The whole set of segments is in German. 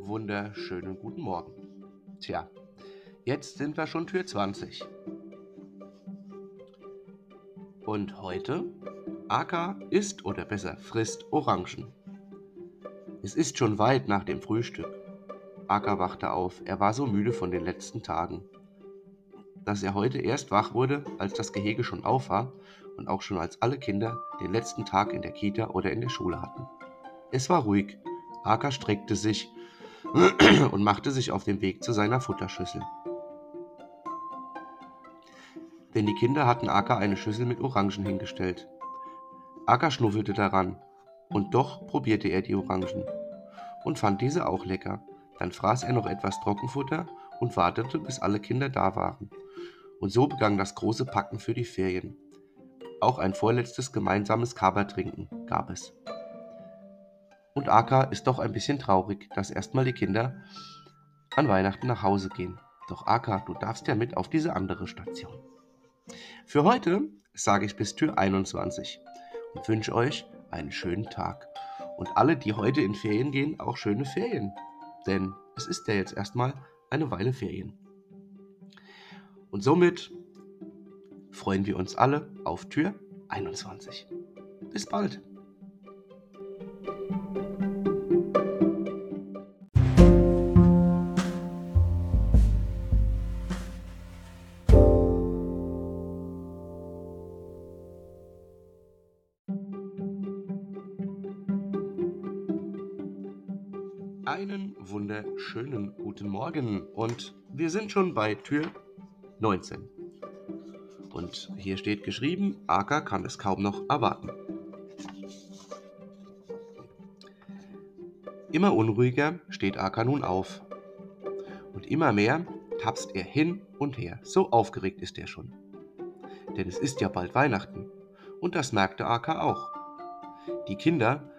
wunderschönen guten Morgen. Tja, jetzt sind wir schon Tür 20. Und heute, Aka isst oder besser frisst Orangen. Es ist schon weit nach dem Frühstück. Aka wachte auf, er war so müde von den letzten Tagen. Dass er heute erst wach wurde, als das Gehege schon auf war und auch schon als alle Kinder den letzten Tag in der Kita oder in der Schule hatten. Es war ruhig. Aka streckte sich und machte sich auf den Weg zu seiner Futterschüssel. Denn die Kinder hatten Aka eine Schüssel mit Orangen hingestellt. Aka schnuffelte daran, und doch probierte er die Orangen und fand diese auch lecker. Dann fraß er noch etwas Trockenfutter und wartete, bis alle Kinder da waren. Und so begann das große Packen für die Ferien. Auch ein vorletztes gemeinsames Kabertrinken gab es. Und Aka ist doch ein bisschen traurig, dass erstmal die Kinder an Weihnachten nach Hause gehen. Doch Aka, du darfst ja mit auf diese andere Station. Für heute sage ich bis Tür 21 und wünsche euch einen schönen Tag. Und alle, die heute in Ferien gehen, auch schöne Ferien. Denn es ist ja jetzt erstmal eine Weile Ferien. Und somit freuen wir uns alle auf Tür 21. Bis bald. Einen wunderschönen guten Morgen und wir sind schon bei Tür 19. Und hier steht geschrieben, Aka kann es kaum noch erwarten. Immer unruhiger steht Aka nun auf. Und immer mehr tapst er hin und her. So aufgeregt ist er schon. Denn es ist ja bald Weihnachten. Und das merkte Aka auch. Die Kinder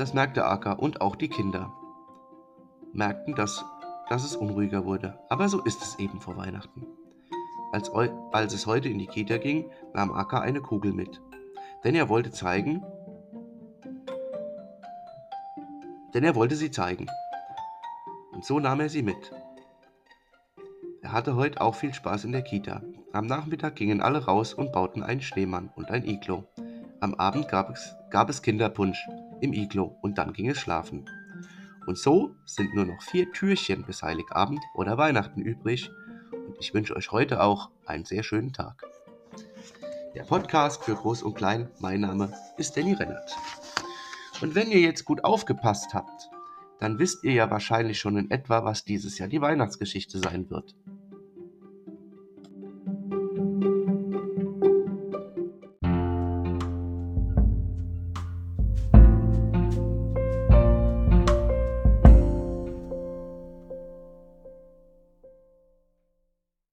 das merkte Aka und auch die Kinder merkten, dass, dass es unruhiger wurde. Aber so ist es eben vor Weihnachten. Als, als es heute in die Kita ging, nahm Aka eine Kugel mit. Denn er wollte zeigen, denn er wollte sie zeigen. Und so nahm er sie mit. Er hatte heute auch viel Spaß in der Kita. Am Nachmittag gingen alle raus und bauten einen Schneemann und ein Iglo. Am Abend gab es, gab es Kinderpunsch im Iglo und dann ging es schlafen. Und so sind nur noch vier Türchen bis Heiligabend oder Weihnachten übrig und ich wünsche euch heute auch einen sehr schönen Tag. Der Podcast für Groß und Klein, mein Name ist Danny Rennert. Und wenn ihr jetzt gut aufgepasst habt, dann wisst ihr ja wahrscheinlich schon in etwa, was dieses Jahr die Weihnachtsgeschichte sein wird.